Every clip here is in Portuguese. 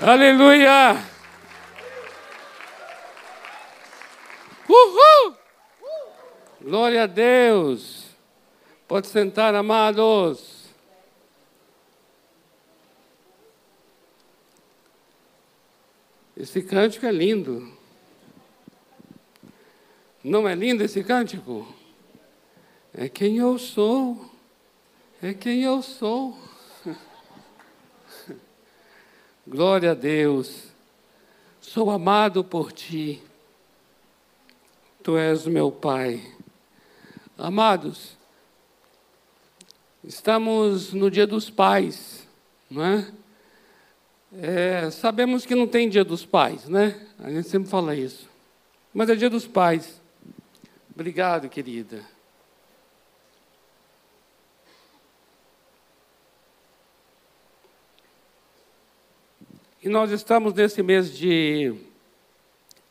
Aleluia! Uhul! Glória a Deus! Pode sentar, amados. Esse cântico é lindo. Não é lindo esse cântico? É quem eu sou. É quem eu sou. Glória a Deus. Sou amado por ti. Tu és meu Pai. Amados, estamos no Dia dos Pais, não é? é? Sabemos que não tem Dia dos Pais, né? A gente sempre fala isso. Mas é Dia dos Pais. Obrigado, querida. E nós estamos nesse mês de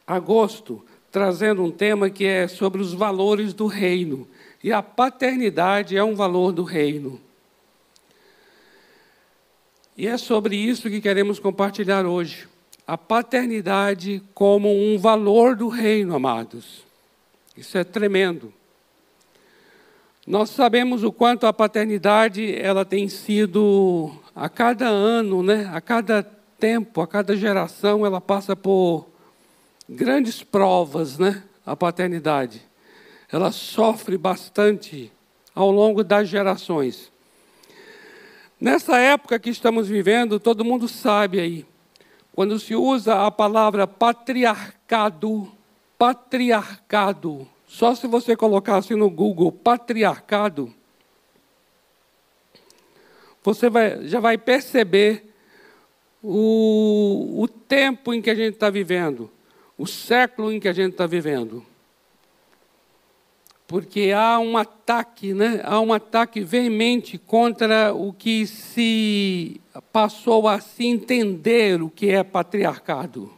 agosto trazendo um tema que é sobre os valores do reino. E a paternidade é um valor do reino. E é sobre isso que queremos compartilhar hoje. A paternidade como um valor do reino, amados. Isso é tremendo. Nós sabemos o quanto a paternidade ela tem sido a cada ano, né, a cada tempo, a cada geração, ela passa por grandes provas, né? A paternidade. Ela sofre bastante ao longo das gerações. Nessa época que estamos vivendo, todo mundo sabe aí, quando se usa a palavra patriarcado, patriarcado, só se você colocar assim no Google patriarcado, você vai, já vai perceber o, o tempo em que a gente está vivendo, o século em que a gente está vivendo. Porque há um ataque, né? há um ataque veemente contra o que se passou a se entender o que é patriarcado.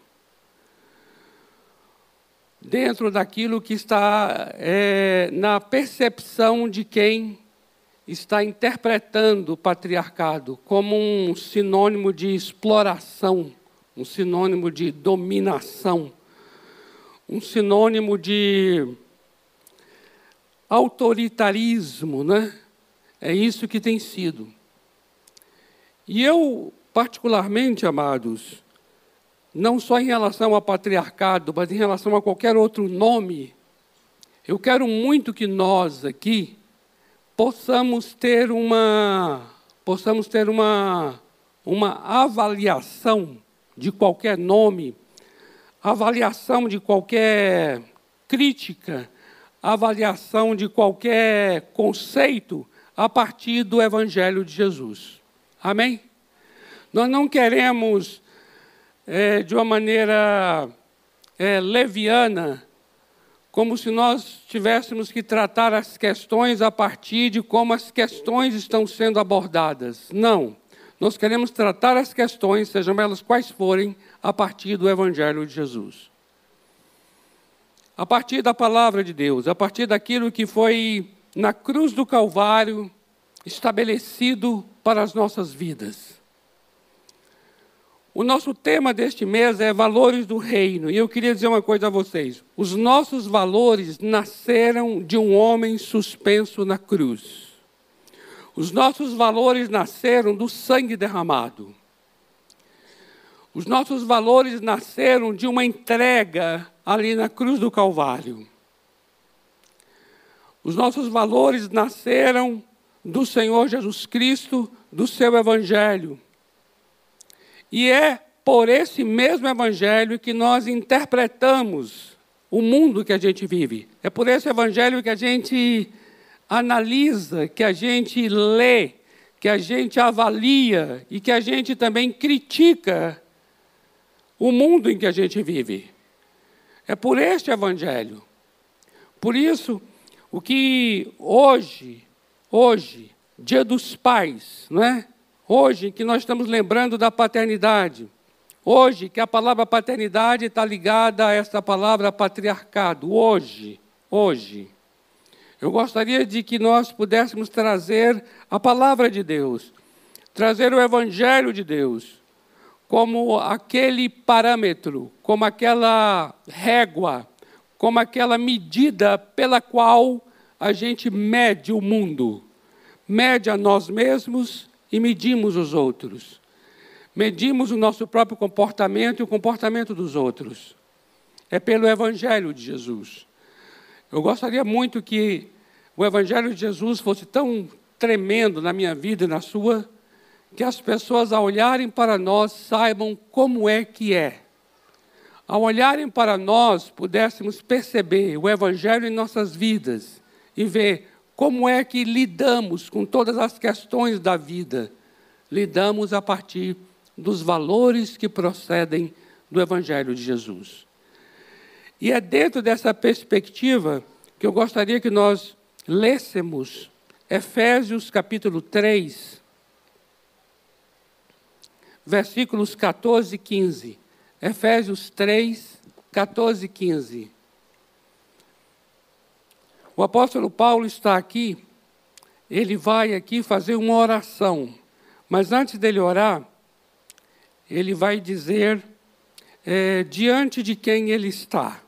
Dentro daquilo que está é, na percepção de quem está interpretando o patriarcado como um sinônimo de exploração, um sinônimo de dominação, um sinônimo de autoritarismo, né? É isso que tem sido. E eu, particularmente, amados, não só em relação ao patriarcado, mas em relação a qualquer outro nome, eu quero muito que nós aqui possamos ter uma possamos ter uma uma avaliação de qualquer nome, avaliação de qualquer crítica, avaliação de qualquer conceito a partir do Evangelho de Jesus. Amém? Nós não queremos, é, de uma maneira é, leviana, como se nós tivéssemos que tratar as questões a partir de como as questões estão sendo abordadas. Não. Nós queremos tratar as questões, sejam elas quais forem, a partir do Evangelho de Jesus. A partir da palavra de Deus, a partir daquilo que foi na cruz do Calvário estabelecido para as nossas vidas. O nosso tema deste mês é valores do reino. E eu queria dizer uma coisa a vocês. Os nossos valores nasceram de um homem suspenso na cruz. Os nossos valores nasceram do sangue derramado. Os nossos valores nasceram de uma entrega ali na cruz do Calvário. Os nossos valores nasceram do Senhor Jesus Cristo, do seu Evangelho. E é por esse mesmo evangelho que nós interpretamos o mundo que a gente vive. É por esse evangelho que a gente analisa, que a gente lê, que a gente avalia e que a gente também critica o mundo em que a gente vive. É por este evangelho. Por isso, o que hoje, hoje, Dia dos Pais, não é? Hoje que nós estamos lembrando da paternidade, hoje que a palavra paternidade está ligada a essa palavra patriarcado, hoje, hoje. Eu gostaria de que nós pudéssemos trazer a palavra de Deus, trazer o evangelho de Deus, como aquele parâmetro, como aquela régua, como aquela medida pela qual a gente mede o mundo, mede a nós mesmos e medimos os outros. Medimos o nosso próprio comportamento e o comportamento dos outros. É pelo Evangelho de Jesus. Eu gostaria muito que o Evangelho de Jesus fosse tão tremendo na minha vida e na sua, que as pessoas, ao olharem para nós, saibam como é que é. Ao olharem para nós, pudéssemos perceber o Evangelho em nossas vidas e ver como é que lidamos com todas as questões da vida. Lidamos a partir dos valores que procedem do Evangelho de Jesus. E é dentro dessa perspectiva que eu gostaria que nós lêssemos Efésios capítulo 3, versículos 14 e 15. Efésios 3, 14 e 15. O apóstolo Paulo está aqui, ele vai aqui fazer uma oração, mas antes dele orar, ele vai dizer é, diante de quem ele está.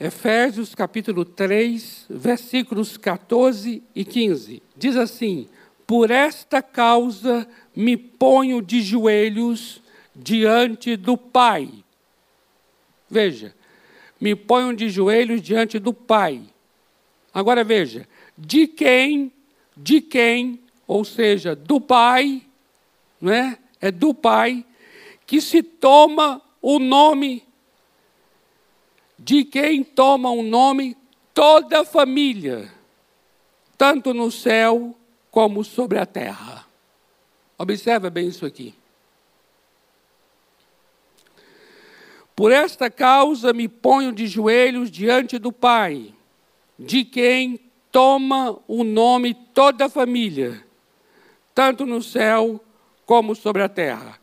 Efésios capítulo 3, versículos 14 e 15. Diz assim: Por esta causa me ponho de joelhos diante do Pai. Veja, me ponho de joelhos diante do Pai. Agora veja, de quem, de quem, ou seja, do Pai, não é? É do Pai que se toma o nome de quem toma o nome toda a família, tanto no céu como sobre a terra. Observa bem isso aqui. Por esta causa me ponho de joelhos diante do Pai, de quem toma o nome toda a família, tanto no céu como sobre a terra.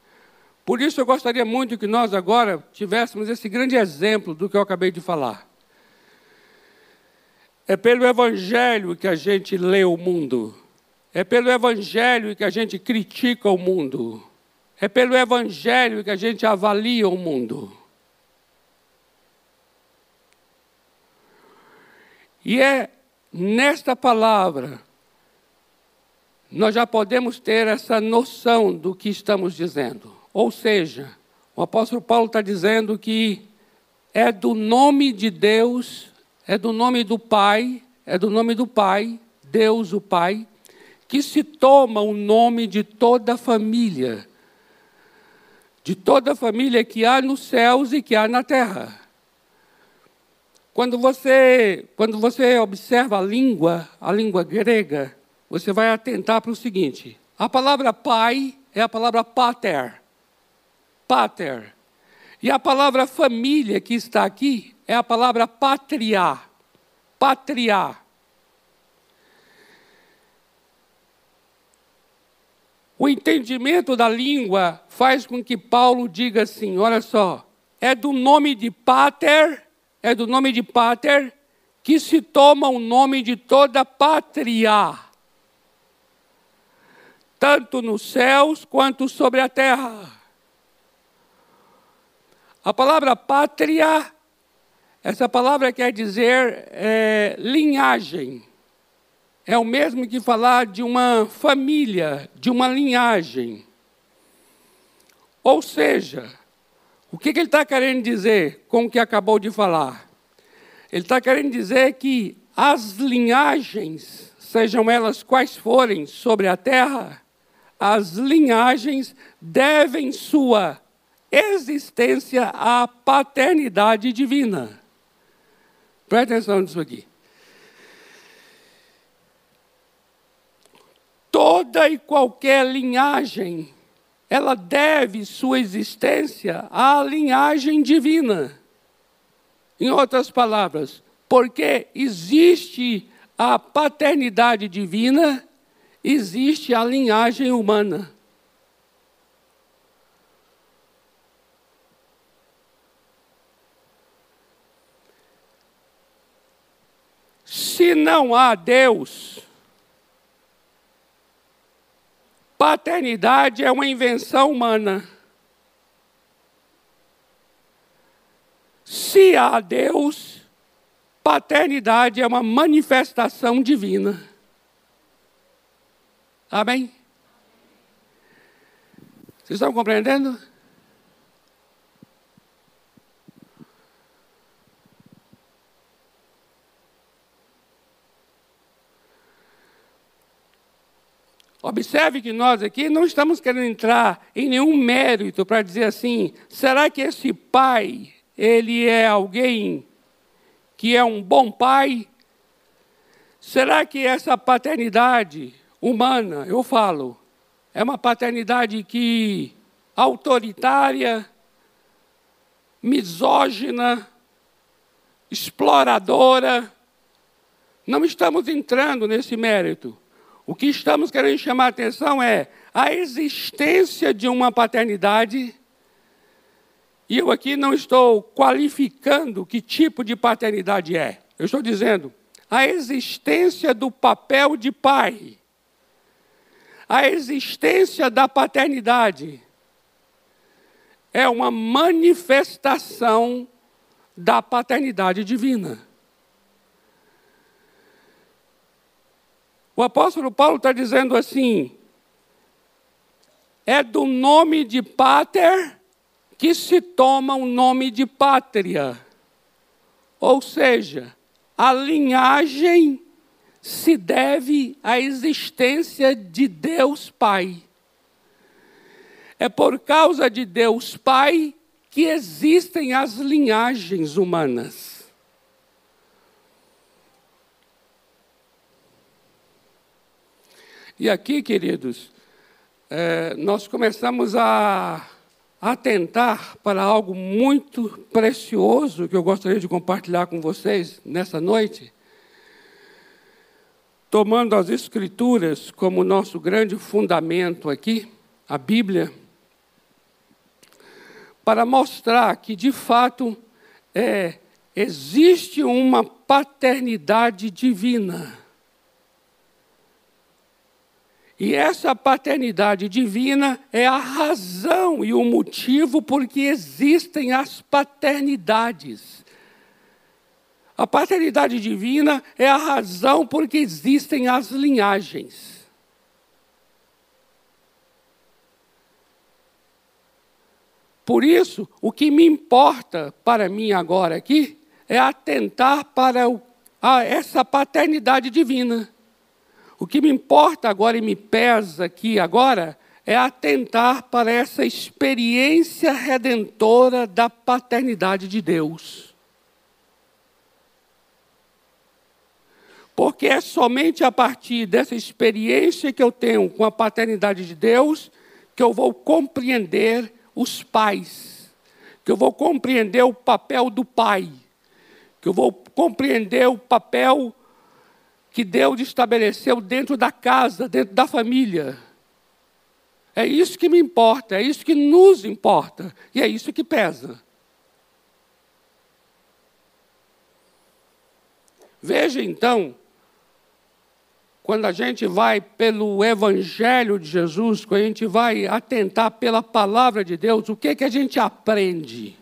Por isso eu gostaria muito que nós agora tivéssemos esse grande exemplo do que eu acabei de falar. É pelo Evangelho que a gente lê o mundo. É pelo Evangelho que a gente critica o mundo. É pelo Evangelho que a gente avalia o mundo. E é nesta palavra nós já podemos ter essa noção do que estamos dizendo. Ou seja, o apóstolo Paulo está dizendo que é do nome de Deus, é do nome do Pai, é do nome do Pai, Deus o Pai, que se toma o nome de toda a família, de toda a família que há nos céus e que há na terra. Quando você, quando você observa a língua, a língua grega, você vai atentar para o seguinte: a palavra pai é a palavra pater pater. E a palavra família que está aqui é a palavra patria. Patria. O entendimento da língua faz com que Paulo diga assim: olha só, é do nome de pater, é do nome de pater que se toma o nome de toda pátria, tanto nos céus quanto sobre a terra. A palavra pátria, essa palavra quer dizer é, linhagem. É o mesmo que falar de uma família, de uma linhagem. Ou seja, o que, que ele está querendo dizer com o que acabou de falar? Ele está querendo dizer que as linhagens, sejam elas quais forem sobre a terra, as linhagens devem sua existência à paternidade divina. Preste atenção nisso aqui. Toda e qualquer linhagem, ela deve sua existência à linhagem divina. Em outras palavras, porque existe a paternidade divina, existe a linhagem humana. Se não há Deus, Paternidade é uma invenção humana. Se há Deus, paternidade é uma manifestação divina. Amém? Vocês estão compreendendo? Observe que nós aqui não estamos querendo entrar em nenhum mérito para dizer assim, será que esse pai, ele é alguém que é um bom pai? Será que essa paternidade humana, eu falo, é uma paternidade que autoritária, misógina, exploradora? Não estamos entrando nesse mérito. O que estamos querendo chamar a atenção é a existência de uma paternidade. E eu aqui não estou qualificando que tipo de paternidade é. Eu estou dizendo a existência do papel de pai. A existência da paternidade é uma manifestação da paternidade divina. O apóstolo Paulo está dizendo assim: é do nome de pater que se toma o nome de pátria. Ou seja, a linhagem se deve à existência de Deus Pai. É por causa de Deus Pai que existem as linhagens humanas. E aqui, queridos, é, nós começamos a atentar para algo muito precioso que eu gostaria de compartilhar com vocês nessa noite. Tomando as Escrituras como nosso grande fundamento aqui, a Bíblia, para mostrar que, de fato, é, existe uma paternidade divina e essa paternidade divina é a razão e o motivo por que existem as paternidades. A paternidade divina é a razão por que existem as linhagens. Por isso, o que me importa para mim agora aqui é atentar para essa paternidade divina. O que me importa agora e me pesa aqui agora é atentar para essa experiência redentora da paternidade de Deus. Porque é somente a partir dessa experiência que eu tenho com a paternidade de Deus que eu vou compreender os pais, que eu vou compreender o papel do pai, que eu vou compreender o papel que Deus estabeleceu dentro da casa, dentro da família. É isso que me importa, é isso que nos importa, e é isso que pesa. Veja então, quando a gente vai pelo Evangelho de Jesus, quando a gente vai atentar pela palavra de Deus, o que, que a gente aprende?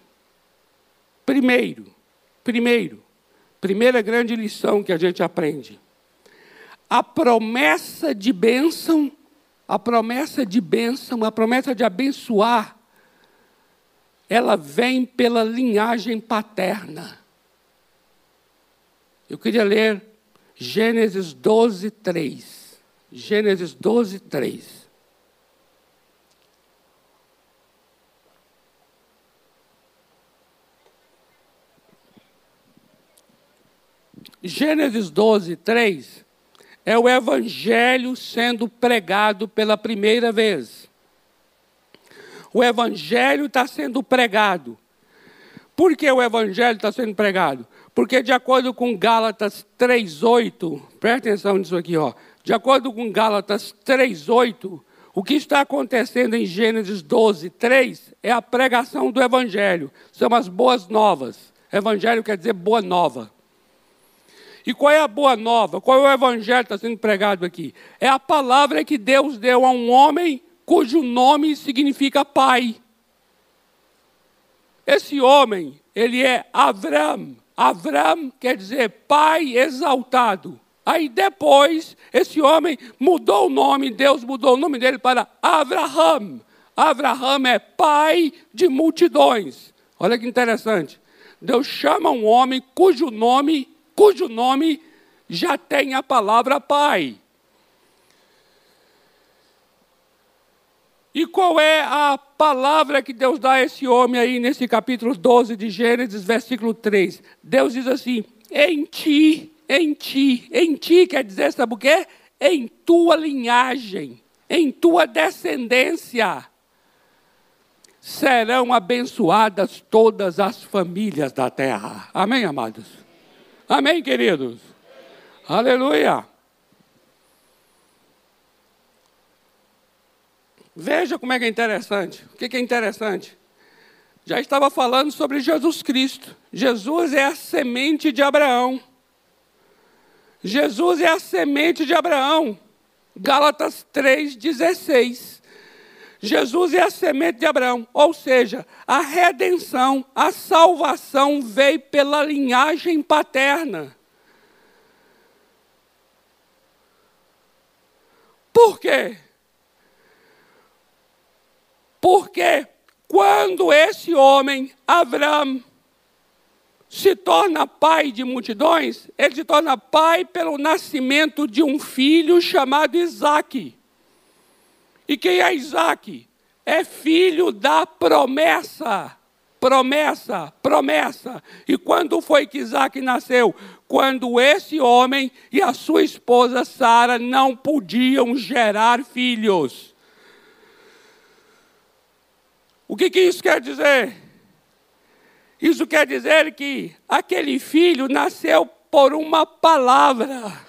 Primeiro, primeiro, primeira grande lição que a gente aprende a promessa de bênção, a promessa de bênção, a promessa de abençoar, ela vem pela linhagem paterna. Eu queria ler Gênesis 12, 3. Gênesis 12, 3. Gênesis 12, 3 é o Evangelho sendo pregado pela primeira vez. O Evangelho está sendo pregado. Por que o Evangelho está sendo pregado? Porque, de acordo com Gálatas 3,8, presta atenção nisso aqui, ó. De acordo com Gálatas 3,8, o que está acontecendo em Gênesis 12, 3 é a pregação do Evangelho. São as boas novas. Evangelho quer dizer boa nova. E qual é a boa nova? Qual é o evangelho que está sendo pregado aqui? É a palavra que Deus deu a um homem cujo nome significa pai. esse homem, ele é Avram. Avram quer dizer pai exaltado. Aí depois, esse homem mudou o nome, Deus mudou o nome dele para Abraham. Abraham é pai de multidões. Olha que interessante. Deus chama um homem cujo nome, cujo nome já tem a palavra pai. E qual é a palavra que Deus dá a esse homem aí nesse capítulo 12 de Gênesis, versículo 3? Deus diz assim: Em ti, em ti, em ti quer dizer, sabe o quê? Em tua linhagem, em tua descendência serão abençoadas todas as famílias da terra. Amém, amados? Amém, queridos? Aleluia. Veja como é que é interessante. O que é interessante? Já estava falando sobre Jesus Cristo. Jesus é a semente de Abraão. Jesus é a semente de Abraão. Gálatas 3,16. Jesus é a semente de Abraão, ou seja, a redenção, a salvação veio pela linhagem paterna. Por quê? Porque quando esse homem, Abraão, se torna pai de multidões, ele se torna pai pelo nascimento de um filho chamado Isaac. E quem é Isaac? É filho da promessa. Promessa, promessa. E quando foi que Isaac nasceu? Quando esse homem e a sua esposa Sara não podiam gerar filhos. O que, que isso quer dizer? Isso quer dizer que aquele filho nasceu por uma palavra.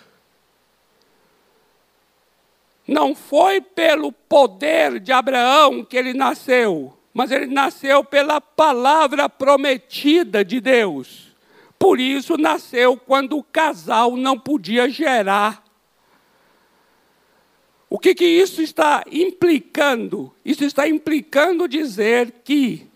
Não foi pelo poder de Abraão que ele nasceu, mas ele nasceu pela palavra prometida de Deus. Por isso nasceu quando o casal não podia gerar o que, que isso está implicando? Isso está implicando dizer que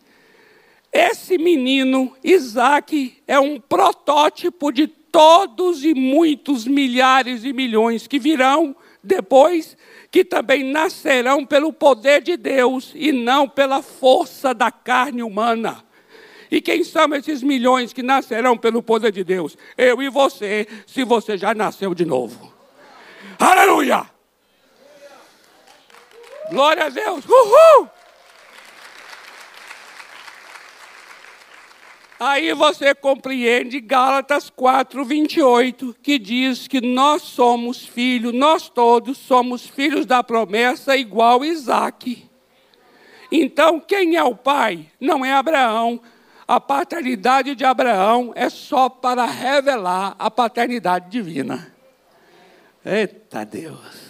esse menino, Isaac, é um protótipo de todos e muitos milhares e milhões que virão depois, que também nascerão pelo poder de Deus e não pela força da carne humana. E quem são esses milhões que nascerão pelo poder de Deus? Eu e você, se você já nasceu de novo. Aleluia! Glória a Deus. Uhul! Aí você compreende Gálatas 4, 28, que diz que nós somos filhos, nós todos somos filhos da promessa igual Isaac. Então, quem é o pai? Não é Abraão. A paternidade de Abraão é só para revelar a paternidade divina. Eita Deus.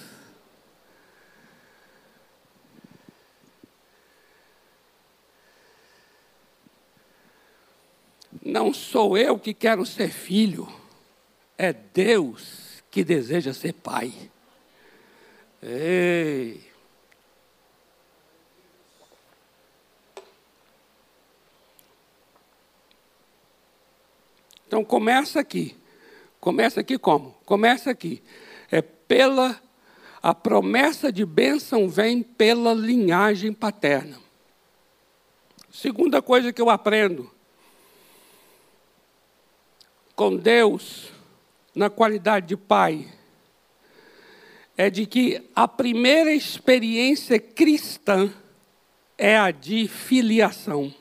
Não sou eu que quero ser filho, é Deus que deseja ser pai. Ei. Então começa aqui. Começa aqui como? Começa aqui. É pela a promessa de bênção vem pela linhagem paterna. Segunda coisa que eu aprendo com Deus, na qualidade de pai, é de que a primeira experiência cristã é a de filiação.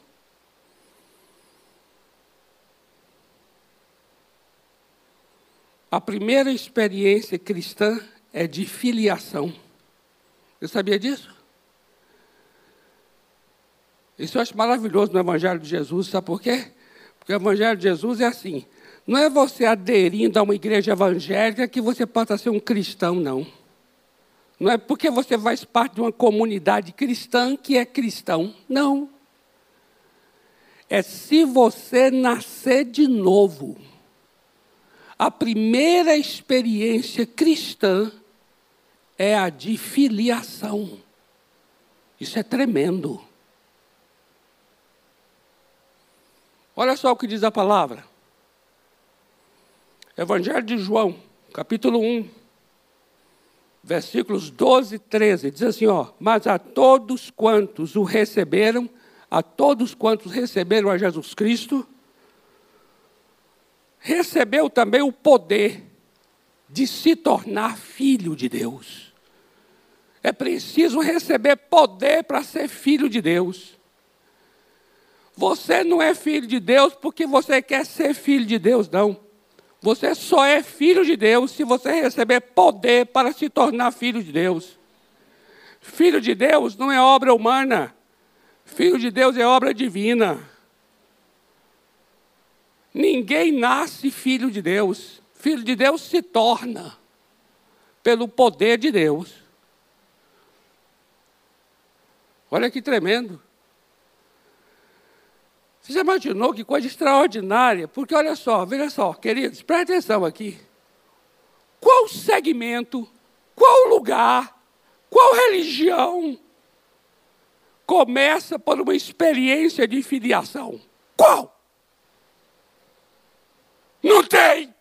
A primeira experiência cristã é de filiação. Você sabia disso? Isso eu acho maravilhoso no Evangelho de Jesus, sabe por quê? Porque o Evangelho de Jesus é assim: não é você aderindo a uma igreja evangélica que você passa ser um cristão, não. Não é porque você faz parte de uma comunidade cristã que é cristão. Não. É se você nascer de novo. A primeira experiência cristã é a de filiação. Isso é tremendo. Olha só o que diz a palavra. Evangelho de João, capítulo 1, versículos 12 e 13. Diz assim: ó, Mas a todos quantos o receberam, a todos quantos receberam a Jesus Cristo, recebeu também o poder de se tornar filho de Deus. É preciso receber poder para ser filho de Deus. Você não é filho de Deus porque você quer ser filho de Deus, não. Você só é filho de Deus se você receber poder para se tornar filho de Deus. Filho de Deus não é obra humana. Filho de Deus é obra divina. Ninguém nasce filho de Deus. Filho de Deus se torna pelo poder de Deus. Olha que tremendo. Você já imaginou que coisa extraordinária? Porque olha só, veja só, queridos, presta atenção aqui. Qual segmento, qual lugar, qual religião começa por uma experiência de filiação? Qual? Não tem.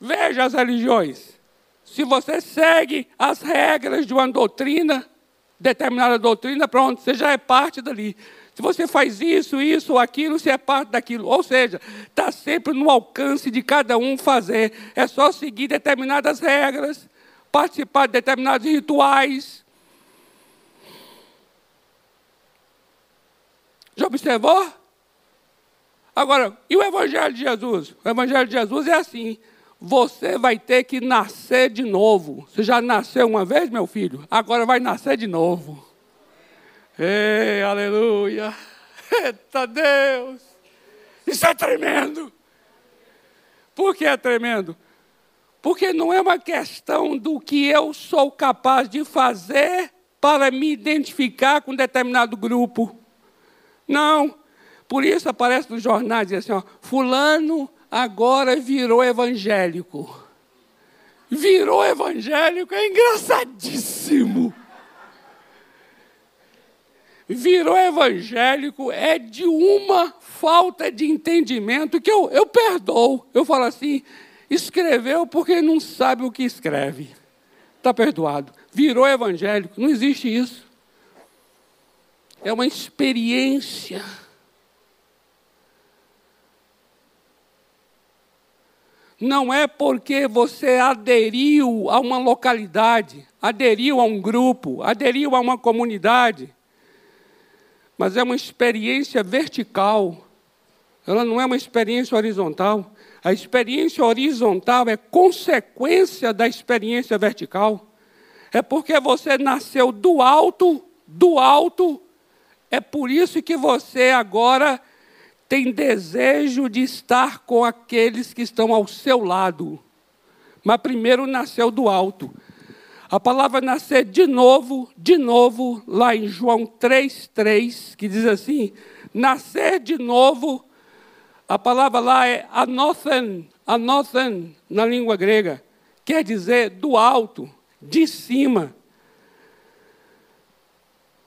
Veja as religiões. Se você segue as regras de uma doutrina, determinada doutrina, pronto, você já é parte dali. Se você faz isso, isso aquilo, você é parte daquilo. Ou seja, está sempre no alcance de cada um fazer. É só seguir determinadas regras, participar de determinados rituais, Já observou? Agora, e o Evangelho de Jesus? O Evangelho de Jesus é assim: você vai ter que nascer de novo. Você já nasceu uma vez, meu filho? Agora vai nascer de novo. Ei, aleluia! Eita Deus! Isso é tremendo! Por que é tremendo? Porque não é uma questão do que eu sou capaz de fazer para me identificar com determinado grupo. Não. Por isso aparece nos jornais assim, ó, fulano agora virou evangélico. Virou evangélico, é engraçadíssimo. Virou evangélico é de uma falta de entendimento que eu, eu perdoo. Eu falo assim, escreveu porque não sabe o que escreve. Está perdoado. Virou evangélico, não existe isso é uma experiência. Não é porque você aderiu a uma localidade, aderiu a um grupo, aderiu a uma comunidade, mas é uma experiência vertical. Ela não é uma experiência horizontal. A experiência horizontal é consequência da experiência vertical. É porque você nasceu do alto, do alto é por isso que você agora tem desejo de estar com aqueles que estão ao seu lado. Mas primeiro nasceu do alto. A palavra nascer de novo, de novo, lá em João 3,3, que diz assim: nascer de novo, a palavra lá é anothen, anothen na língua grega, quer dizer do alto, de cima.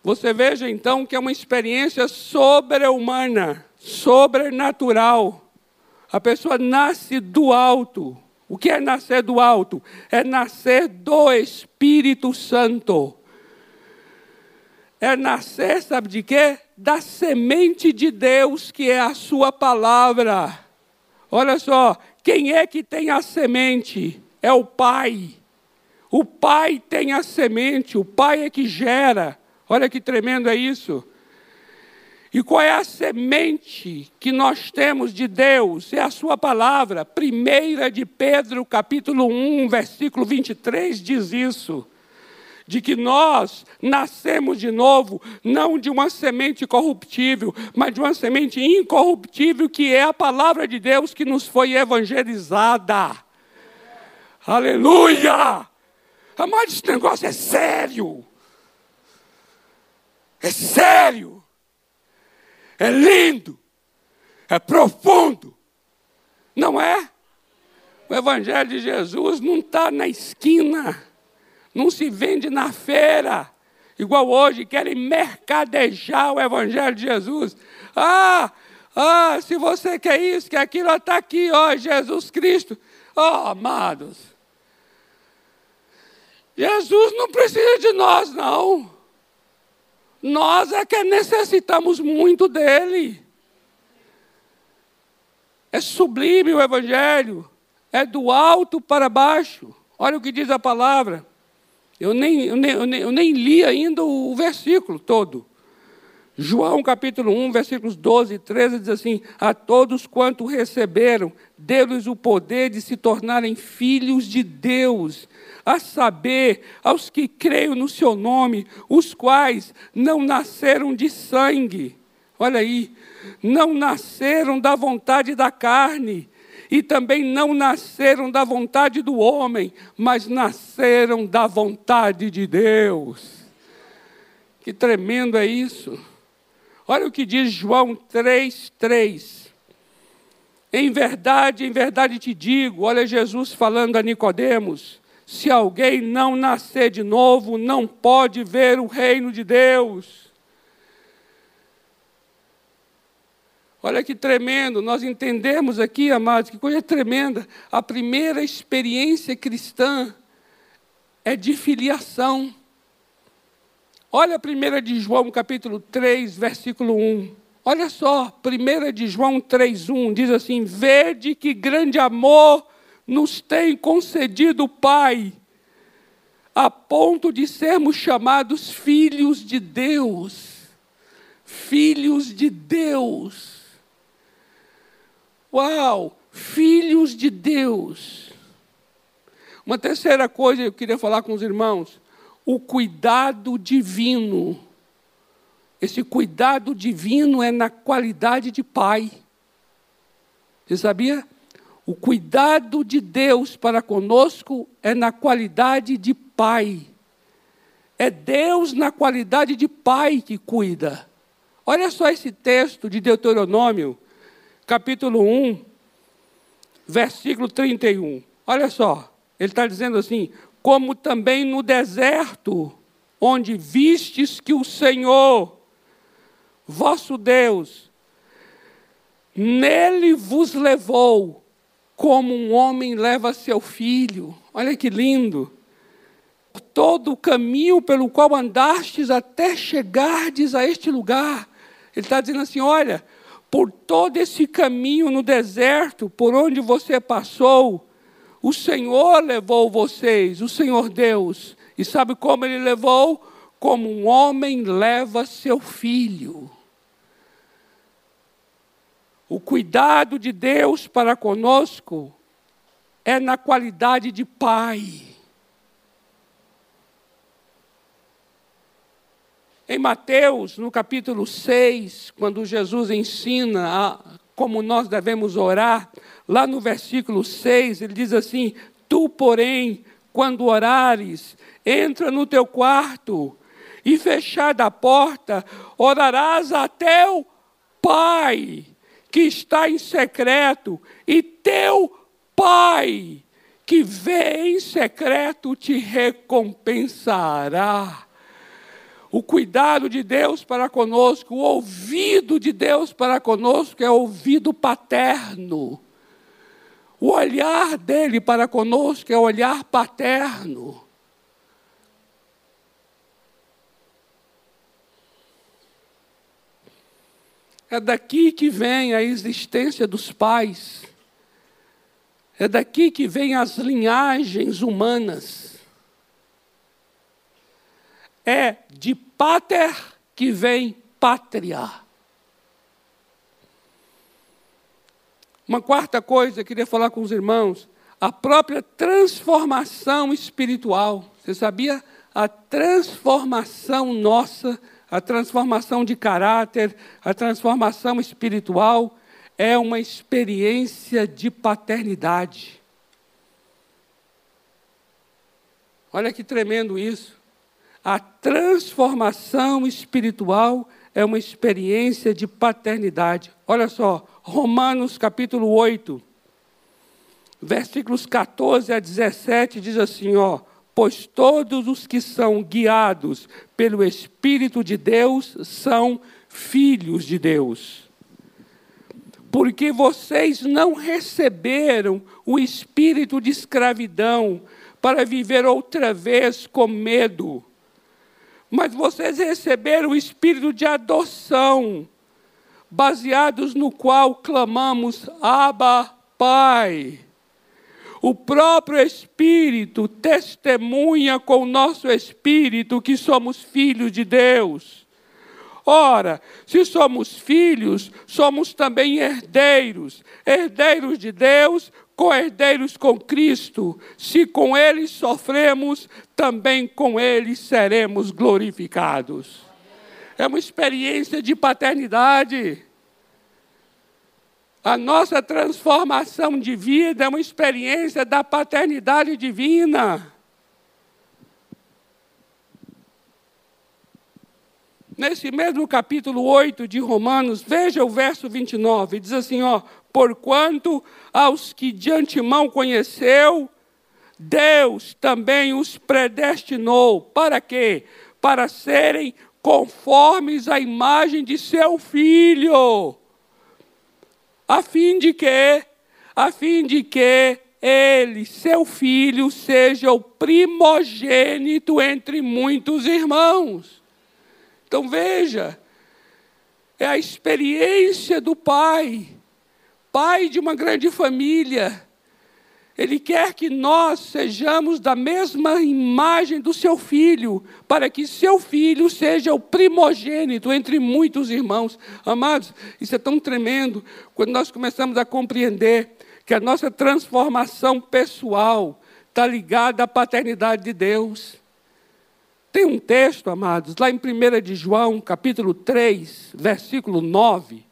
Você veja então que é uma experiência sobre-humana, sobrenatural. A pessoa nasce do alto. O que é nascer do alto? É nascer do Espírito Santo. É nascer, sabe de quê? Da semente de Deus, que é a Sua palavra. Olha só, quem é que tem a semente? É o Pai. O Pai tem a semente, o Pai é que gera. Olha que tremendo é isso. E qual é a semente que nós temos de Deus? É a sua palavra. Primeira de Pedro, capítulo 1, versículo 23 diz isso. De que nós nascemos de novo, não de uma semente corruptível, mas de uma semente incorruptível, que é a palavra de Deus que nos foi evangelizada. Aleluia! Amado, esse negócio é sério. É sério. É lindo. É profundo. Não é? O Evangelho de Jesus não está na esquina. Não se vende na feira. igual hoje, querem mercadejar o Evangelho de Jesus. Ah, ah, se você quer isso, quer aquilo, está aqui, ó, Jesus Cristo. Ó, oh, amados. Jesus não precisa de nós, não. Nós é que necessitamos muito dele. É sublime o Evangelho, é do alto para baixo. Olha o que diz a palavra. Eu nem, eu nem, eu nem, eu nem li ainda o, o versículo todo. João capítulo 1, versículos 12 e 13 diz assim: A todos quanto receberam, deu-lhes o poder de se tornarem filhos de Deus, a saber, aos que creem no seu nome, os quais não nasceram de sangue. Olha aí, não nasceram da vontade da carne, e também não nasceram da vontade do homem, mas nasceram da vontade de Deus. Que tremendo é isso. Olha o que diz João 3:3. Em verdade, em verdade te digo, olha Jesus falando a Nicodemos, se alguém não nascer de novo, não pode ver o reino de Deus. Olha que tremendo, nós entendemos aqui, amados, que coisa tremenda. A primeira experiência cristã é de filiação. Olha a primeira de João, capítulo 3, versículo 1. Olha só, primeira de João 3, 1, diz assim, Vede que grande amor nos tem concedido o Pai, a ponto de sermos chamados filhos de Deus. Filhos de Deus. Uau! Filhos de Deus. Uma terceira coisa que eu queria falar com os irmãos: o cuidado divino. Esse cuidado divino é na qualidade de pai. Você sabia? O cuidado de Deus para conosco é na qualidade de pai. É Deus na qualidade de pai que cuida. Olha só esse texto de Deuteronômio, capítulo 1, versículo 31. Olha só, ele está dizendo assim: como também no deserto, onde vistes que o Senhor, vosso Deus, nele vos levou, como um homem leva seu filho. Olha que lindo. Todo o caminho pelo qual andastes até chegardes a este lugar. Ele está dizendo assim: olha, por todo esse caminho no deserto, por onde você passou, o Senhor levou vocês, o Senhor Deus. E sabe como ele levou? Como um homem leva seu filho. O cuidado de Deus para conosco é na qualidade de pai. Em Mateus, no capítulo 6, quando Jesus ensina a, como nós devemos orar, lá no versículo 6, ele diz assim: Tu, porém, quando orares, entra no teu quarto e fechada a porta, orarás a teu Pai que está em secreto, e teu Pai que vê em secreto te recompensará o cuidado de Deus para conosco, o ouvido de Deus para conosco é ouvido paterno. O olhar dele para conosco é olhar paterno. É daqui que vem a existência dos pais. É daqui que vem as linhagens humanas. É de pater que vem pátria. Uma quarta coisa, eu queria falar com os irmãos, a própria transformação espiritual. Você sabia? A transformação nossa, a transformação de caráter, a transformação espiritual é uma experiência de paternidade. Olha que tremendo isso. A transformação espiritual é uma experiência de paternidade. Olha só, Romanos capítulo 8, versículos 14 a 17 diz assim, ó: pois todos os que são guiados pelo Espírito de Deus são filhos de Deus. Porque vocês não receberam o espírito de escravidão para viver outra vez com medo, mas vocês receberam o espírito de adoção, baseados no qual clamamos: Abba, Pai. O próprio Espírito testemunha com o nosso espírito que somos filhos de Deus. Ora, se somos filhos, somos também herdeiros, herdeiros de Deus, co-herdeiros com Cristo. Se com Ele sofremos, também com Ele seremos glorificados. É uma experiência de paternidade. A nossa transformação de vida é uma experiência da paternidade divina. Nesse mesmo capítulo 8 de Romanos, veja o verso 29, diz assim, ó: "Porquanto aos que de antemão conheceu, Deus também os predestinou para quê? Para serem conformes à imagem de seu filho a fim de que, a fim de que ele, seu filho, seja o primogênito entre muitos irmãos. Então veja, é a experiência do pai, pai de uma grande família, ele quer que nós sejamos da mesma imagem do seu filho, para que seu filho seja o primogênito entre muitos irmãos. Amados, isso é tão tremendo quando nós começamos a compreender que a nossa transformação pessoal está ligada à paternidade de Deus. Tem um texto, amados, lá em 1 de João, capítulo 3, versículo 9,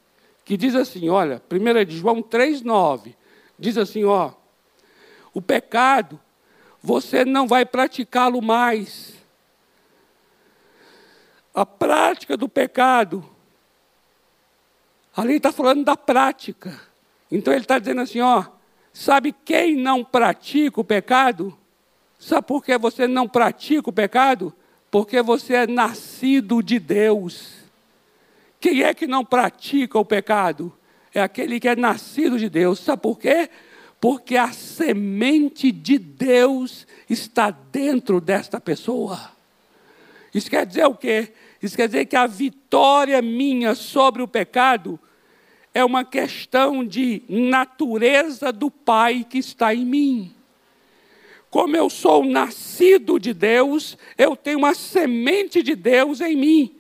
que diz assim: olha, 1 de João 3, 9, diz assim, ó o pecado, você não vai praticá-lo mais. A prática do pecado, ali está falando da prática. Então ele está dizendo assim: ó, sabe quem não pratica o pecado? Sabe por que você não pratica o pecado? Porque você é nascido de Deus. Quem é que não pratica o pecado? É aquele que é nascido de Deus. Sabe por quê? porque a semente de Deus está dentro desta pessoa. Isso quer dizer o quê? Isso quer dizer que a vitória minha sobre o pecado é uma questão de natureza do Pai que está em mim. Como eu sou nascido de Deus, eu tenho uma semente de Deus em mim.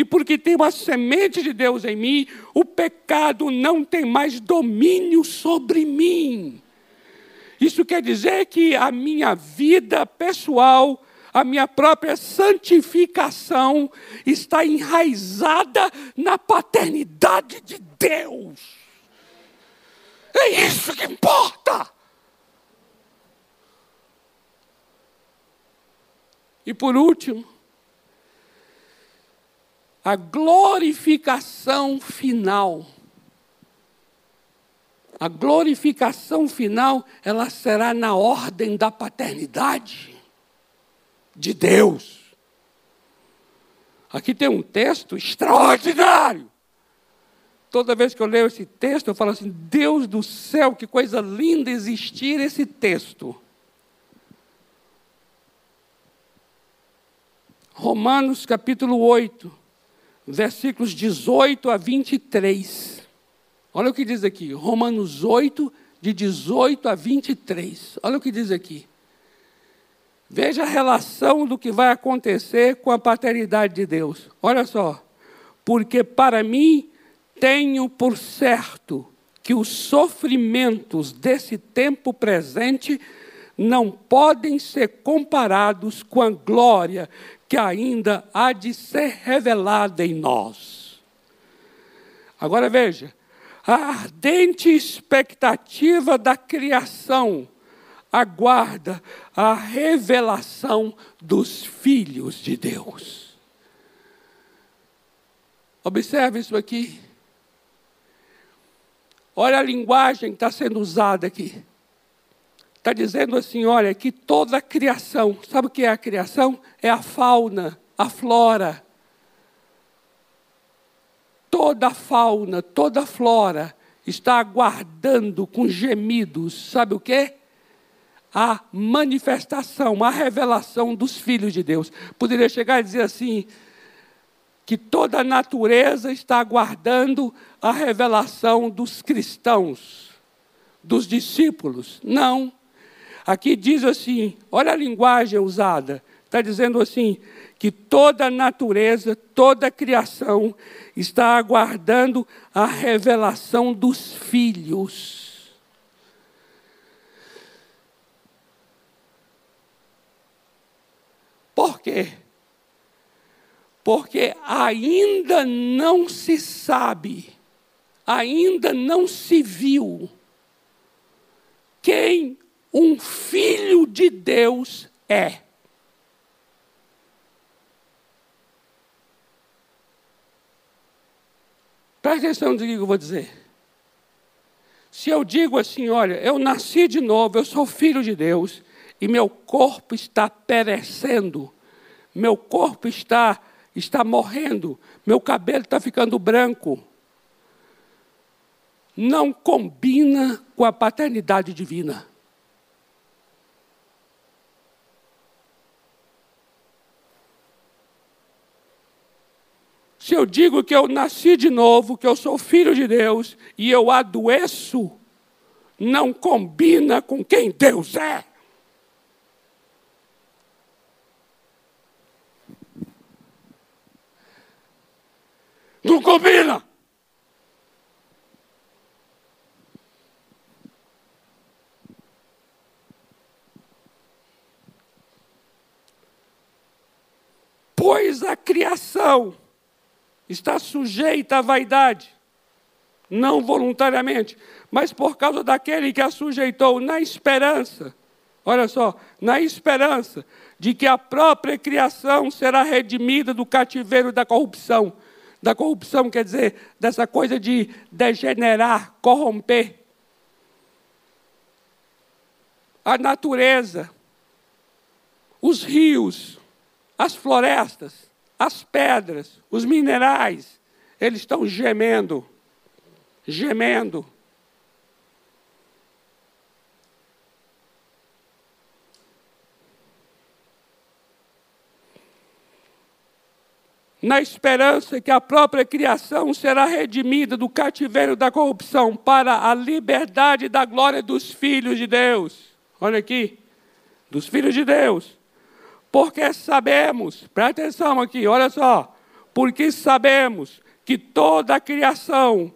E porque tem uma semente de Deus em mim, o pecado não tem mais domínio sobre mim. Isso quer dizer que a minha vida pessoal, a minha própria santificação está enraizada na paternidade de Deus. É isso que importa. E por último, a glorificação final a glorificação final, ela será na ordem da paternidade de Deus. Aqui tem um texto extraordinário. Toda vez que eu leio esse texto, eu falo assim: Deus do céu, que coisa linda existir esse texto. Romanos capítulo 8, versículos 18 a 23. Olha o que diz aqui, Romanos 8, de 18 a 23. Olha o que diz aqui. Veja a relação do que vai acontecer com a paternidade de Deus. Olha só. Porque para mim tenho por certo que os sofrimentos desse tempo presente não podem ser comparados com a glória que ainda há de ser revelada em nós. Agora veja, a ardente expectativa da criação aguarda a revelação dos filhos de Deus. Observe isso aqui. Olha a linguagem que está sendo usada aqui. Está dizendo assim: olha, que toda a criação, sabe o que é a criação? É a fauna, a flora. Toda a fauna, toda a flora está aguardando com gemidos, sabe o que? A manifestação, a revelação dos filhos de Deus. Poderia chegar e dizer assim: que toda a natureza está aguardando a revelação dos cristãos, dos discípulos. Não. Aqui diz assim: olha a linguagem usada. Está dizendo assim: que toda a natureza, toda a criação está aguardando a revelação dos filhos. Por quê? Porque ainda não se sabe, ainda não se viu quem um filho de Deus é. Presta atenção no que eu vou dizer. Se eu digo assim, olha, eu nasci de novo, eu sou filho de Deus, e meu corpo está perecendo, meu corpo está, está morrendo, meu cabelo está ficando branco, não combina com a paternidade divina. Se eu digo que eu nasci de novo, que eu sou filho de Deus e eu adoeço, não combina com quem Deus é. Não combina. Pois a criação está sujeita à vaidade, não voluntariamente, mas por causa daquele que a sujeitou na esperança, olha só, na esperança de que a própria criação será redimida do cativeiro da corrupção. Da corrupção quer dizer dessa coisa de degenerar, corromper. A natureza, os rios, as florestas, as pedras, os minerais, eles estão gemendo, gemendo. na esperança que a própria criação será redimida do cativeiro da corrupção para a liberdade da glória dos filhos de Deus. Olha aqui, dos filhos de Deus. Porque sabemos, presta atenção aqui, olha só. Porque sabemos que toda a criação,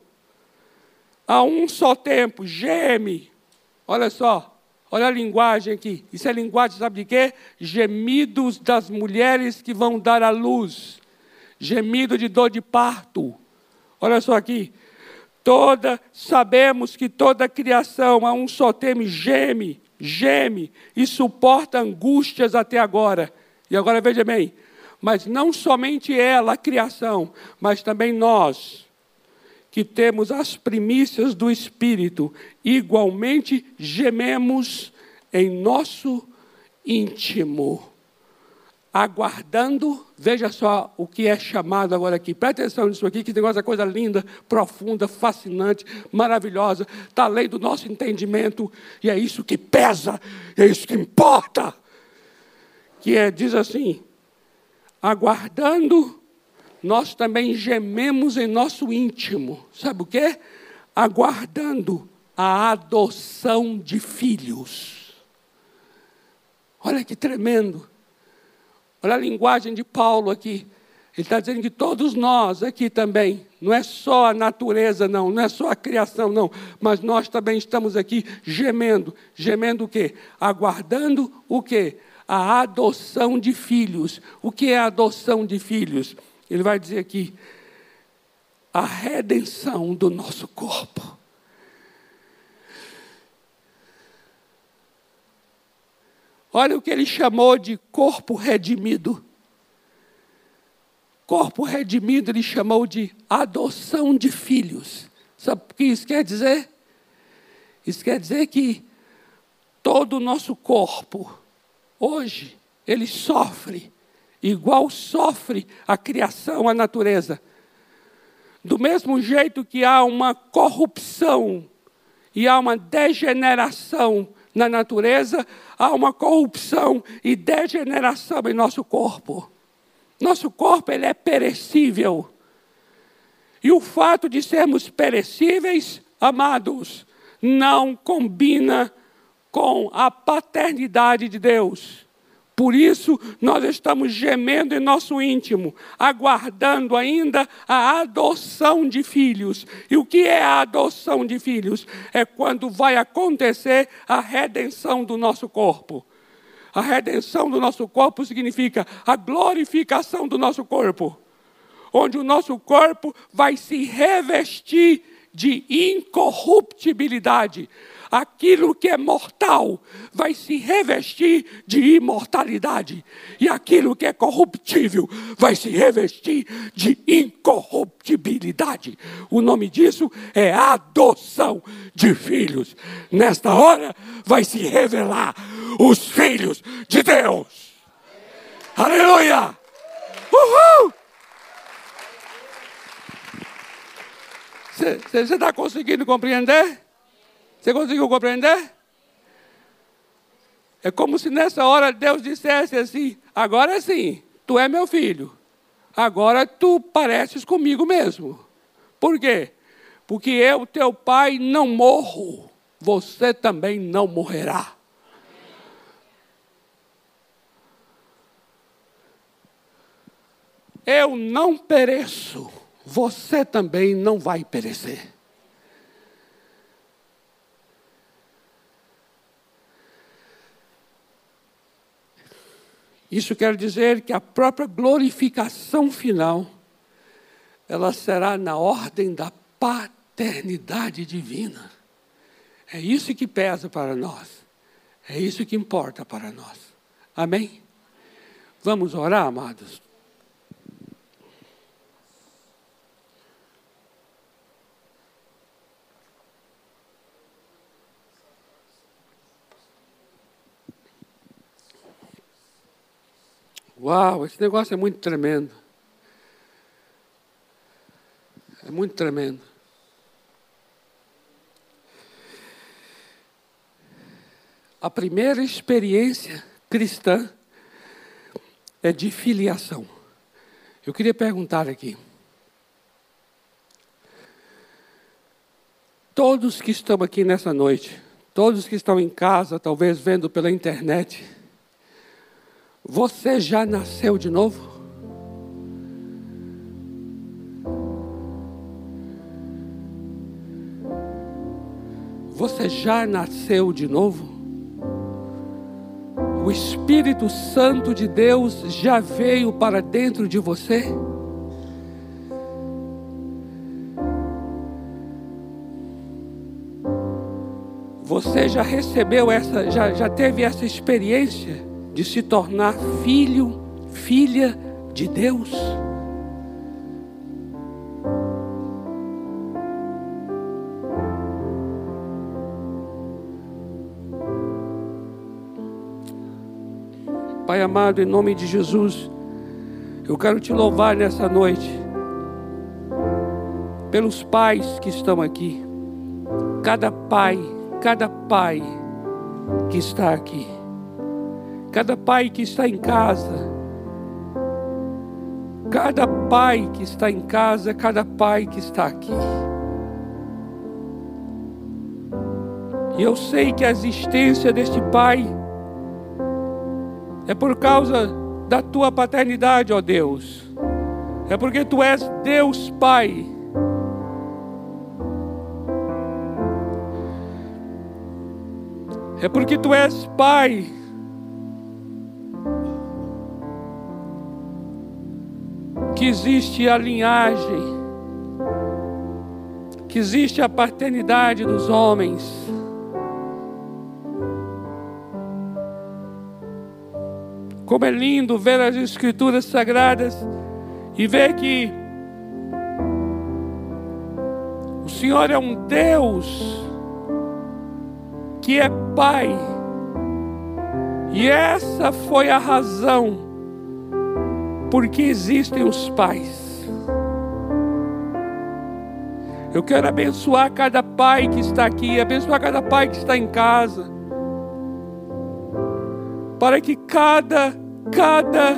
a um só tempo, geme. Olha só, olha a linguagem aqui. Isso é linguagem, sabe de quê? Gemidos das mulheres que vão dar à luz. Gemido de dor de parto. Olha só aqui. Toda, sabemos que toda a criação, a um só tempo, geme geme e suporta angústias até agora. E agora veja bem, mas não somente ela, a criação, mas também nós, que temos as primícias do Espírito, igualmente gememos em nosso íntimo aguardando, veja só o que é chamado agora aqui. Presta atenção nisso aqui, que tem uma coisa linda, profunda, fascinante, maravilhosa, está além do nosso entendimento, e é isso que pesa, é isso que importa. Que é, diz assim, aguardando, nós também gememos em nosso íntimo. Sabe o que? Aguardando a adoção de filhos. Olha que tremendo Olha a linguagem de Paulo aqui. Ele está dizendo que todos nós aqui também, não é só a natureza, não, não é só a criação, não, mas nós também estamos aqui gemendo. Gemendo o quê? Aguardando o quê? A adoção de filhos. O que é a adoção de filhos? Ele vai dizer aqui: a redenção do nosso corpo. Olha o que ele chamou de corpo redimido. Corpo redimido ele chamou de adoção de filhos. Sabe o que isso quer dizer? Isso quer dizer que todo o nosso corpo, hoje, ele sofre, igual sofre a criação, a natureza. Do mesmo jeito que há uma corrupção e há uma degeneração na natureza, há uma corrupção e degeneração em nosso corpo. Nosso corpo ele é perecível. E o fato de sermos perecíveis, amados, não combina com a paternidade de Deus. Por isso, nós estamos gemendo em nosso íntimo, aguardando ainda a adoção de filhos. E o que é a adoção de filhos? É quando vai acontecer a redenção do nosso corpo. A redenção do nosso corpo significa a glorificação do nosso corpo, onde o nosso corpo vai se revestir de incorruptibilidade aquilo que é mortal vai se revestir de imortalidade, e aquilo que é corruptível vai se revestir de incorruptibilidade. O nome disso é adoção de filhos. Nesta hora vai se revelar os filhos de Deus. Aleluia! Uhul! Você está conseguindo compreender? Você conseguiu compreender? É como se nessa hora Deus dissesse assim: agora sim, tu é meu filho. Agora tu pareces comigo mesmo. Por quê? Porque eu, teu pai, não morro. Você também não morrerá. Eu não pereço. Você também não vai perecer. Isso quer dizer que a própria glorificação final ela será na ordem da paternidade divina. É isso que pesa para nós. É isso que importa para nós. Amém? Vamos orar, amados? Uau, esse negócio é muito tremendo. É muito tremendo. A primeira experiência cristã é de filiação. Eu queria perguntar aqui. Todos que estão aqui nessa noite, todos que estão em casa, talvez vendo pela internet, você já nasceu de novo? Você já nasceu de novo? O Espírito Santo de Deus já veio para dentro de você? Você já recebeu essa, já, já teve essa experiência? De se tornar filho, filha de Deus. Pai amado, em nome de Jesus, eu quero te louvar nessa noite, pelos pais que estão aqui, cada pai, cada pai que está aqui cada pai que está em casa, cada pai que está em casa, cada pai que está aqui. E eu sei que a existência deste pai é por causa da tua paternidade, ó Deus. É porque tu és Deus Pai. É porque tu és Pai que existe a linhagem, que existe a paternidade dos homens. Como é lindo ver as Escrituras Sagradas e ver que o Senhor é um Deus que é Pai E essa foi a razão por que existem os pais. Eu quero abençoar cada pai que está aqui, abençoar cada pai que está em casa. Para que cada, cada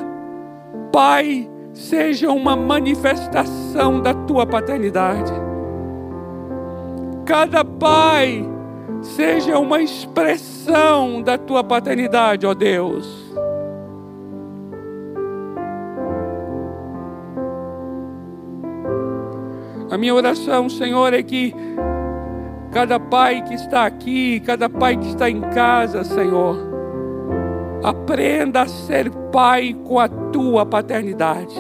pai seja uma manifestação da tua paternidade. Cada pai seja uma expressão da tua paternidade, ó Deus. A minha oração, Senhor, é que cada pai que está aqui, cada pai que está em casa, Senhor, aprenda a ser pai com a tua paternidade.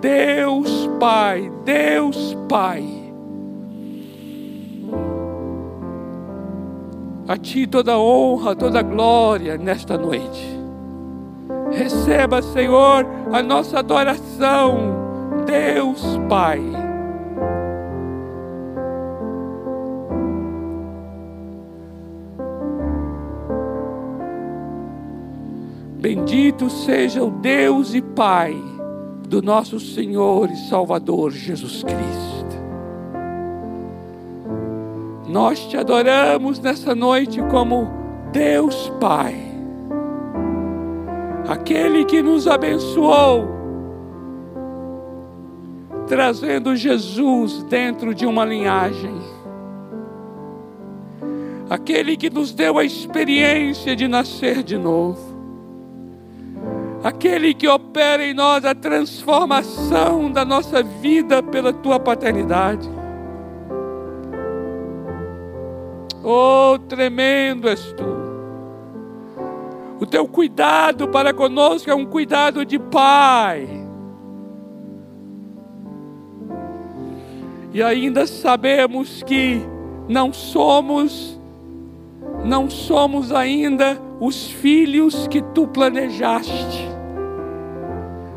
Deus Pai, Deus Pai. A Ti toda honra, toda glória nesta noite. Receba, Senhor, a nossa adoração Deus Pai. Bendito seja o Deus e Pai do nosso Senhor e Salvador Jesus Cristo. Nós te adoramos nessa noite como Deus Pai, aquele que nos abençoou trazendo Jesus dentro de uma linhagem. Aquele que nos deu a experiência de nascer de novo. Aquele que opera em nós a transformação da nossa vida pela tua paternidade. Oh, tremendo és tu. O teu cuidado para conosco é um cuidado de pai E ainda sabemos que não somos, não somos ainda os filhos que tu planejaste.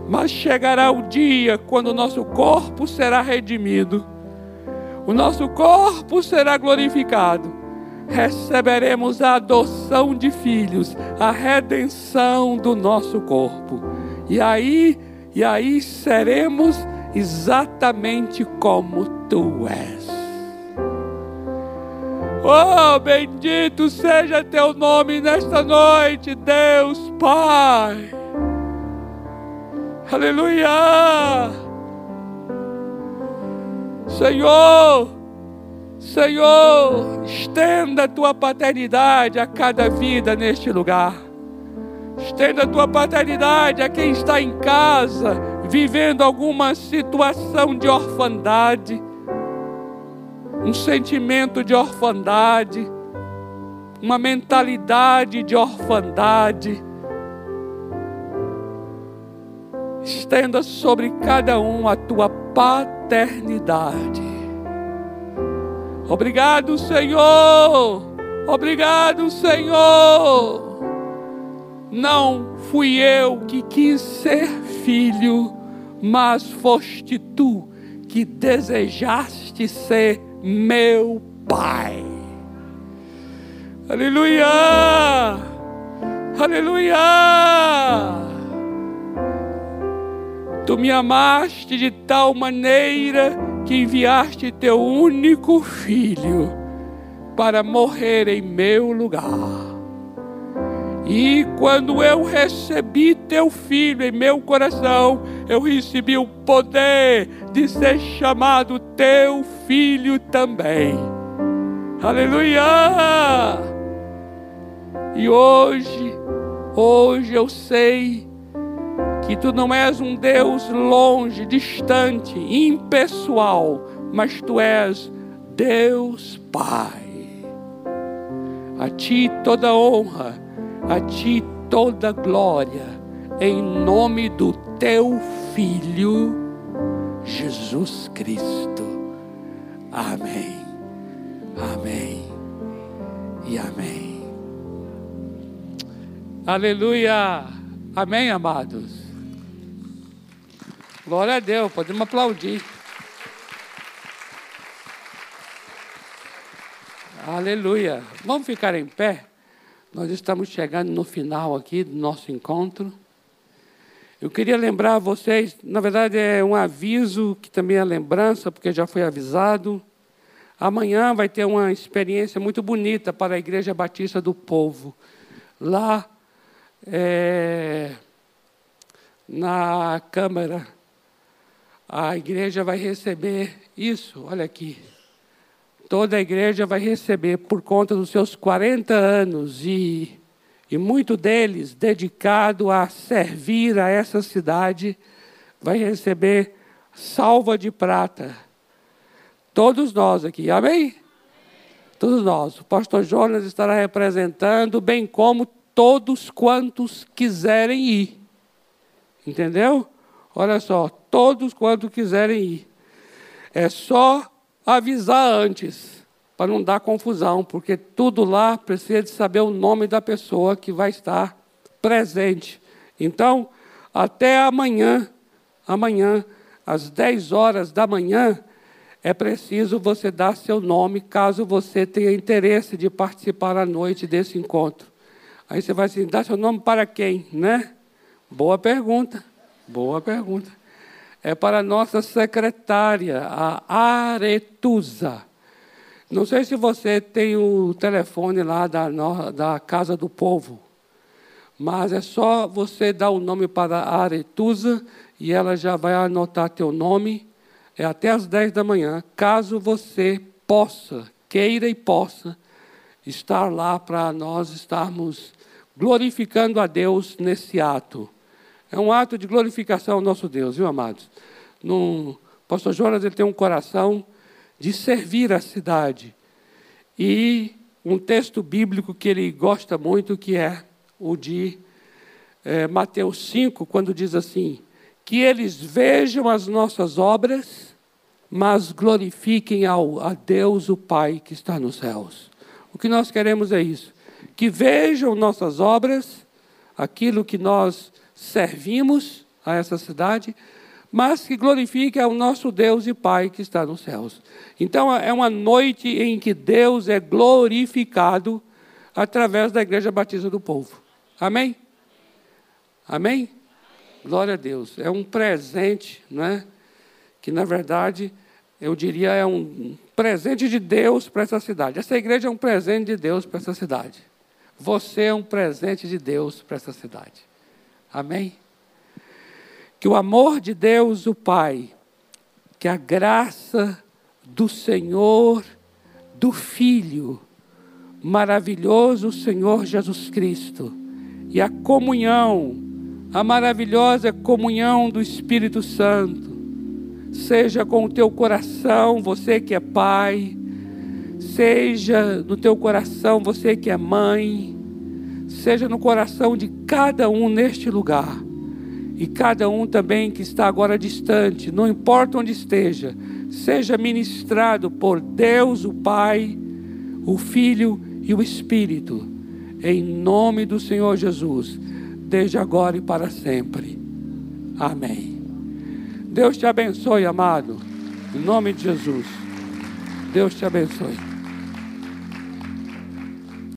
Mas chegará o dia quando o nosso corpo será redimido, o nosso corpo será glorificado, receberemos a adoção de filhos, a redenção do nosso corpo. E aí, e aí seremos exatamente como tu és. Oh, bendito seja teu nome nesta noite, Deus Pai. Aleluia. Senhor, Senhor, estenda a tua paternidade a cada vida neste lugar. Estenda a tua paternidade a quem está em casa, vivendo alguma situação de orfandade, um sentimento de orfandade, uma mentalidade de orfandade. Estenda sobre cada um a tua paternidade. Obrigado, Senhor. Obrigado, Senhor. Não fui eu que quis ser filho mas foste tu que desejaste ser meu Pai. Aleluia! Aleluia! Tu me amaste de tal maneira que enviaste teu único filho para morrer em meu lugar. E quando eu recebi teu filho em meu coração, eu recebi o poder de ser chamado teu filho também. Aleluia! E hoje, hoje eu sei que tu não és um Deus longe, distante, impessoal, mas tu és Deus Pai. A ti toda honra a ti toda glória, em nome do teu Filho, Jesus Cristo. Amém, amém e amém. Aleluia, amém, amados. Glória a Deus, podemos aplaudir. Aleluia. Vamos ficar em pé. Nós estamos chegando no final aqui do nosso encontro. Eu queria lembrar vocês, na verdade é um aviso que também é lembrança, porque já foi avisado. Amanhã vai ter uma experiência muito bonita para a Igreja Batista do Povo. Lá é, na Câmara, a igreja vai receber isso, olha aqui toda a igreja vai receber por conta dos seus 40 anos e, e muito deles dedicado a servir a essa cidade, vai receber salva de prata. Todos nós aqui, amém? Todos nós. O pastor Jonas estará representando, bem como todos quantos quiserem ir. Entendeu? Olha só, todos quantos quiserem ir. É só avisar antes, para não dar confusão, porque tudo lá precisa de saber o nome da pessoa que vai estar presente. Então, até amanhã, amanhã, às 10 horas da manhã, é preciso você dar seu nome, caso você tenha interesse de participar à noite desse encontro. Aí você vai assim, dar seu nome para quem, né? Boa pergunta, boa pergunta é para nossa secretária, a Aretusa. Não sei se você tem o telefone lá da, da Casa do Povo, mas é só você dar o nome para a Aretusa e ela já vai anotar teu nome. É até às 10 da manhã, caso você possa, queira e possa, estar lá para nós estarmos glorificando a Deus nesse ato. É um ato de glorificação ao nosso Deus, viu, amados? No, pastor Jonas ele tem um coração de servir a cidade. E um texto bíblico que ele gosta muito, que é o de é, Mateus 5, quando diz assim: Que eles vejam as nossas obras, mas glorifiquem ao, a Deus, o Pai que está nos céus. O que nós queremos é isso: que vejam nossas obras, aquilo que nós servimos a essa cidade, mas que glorifique ao nosso Deus e Pai que está nos céus. Então é uma noite em que Deus é glorificado através da Igreja Batista do Povo. Amém? Amém? Glória a Deus. É um presente, não é? Que na verdade eu diria é um presente de Deus para essa cidade. Essa igreja é um presente de Deus para essa cidade. Você é um presente de Deus para essa cidade. Amém? Que o amor de Deus, o Pai, que a graça do Senhor, do Filho, maravilhoso Senhor Jesus Cristo, e a comunhão, a maravilhosa comunhão do Espírito Santo, seja com o teu coração, você que é pai, seja no teu coração, você que é mãe, seja no coração de cada um neste lugar. E cada um também que está agora distante, não importa onde esteja, seja ministrado por Deus, o Pai, o Filho e o Espírito, em nome do Senhor Jesus, desde agora e para sempre. Amém. Deus te abençoe, amado, em nome de Jesus. Deus te abençoe.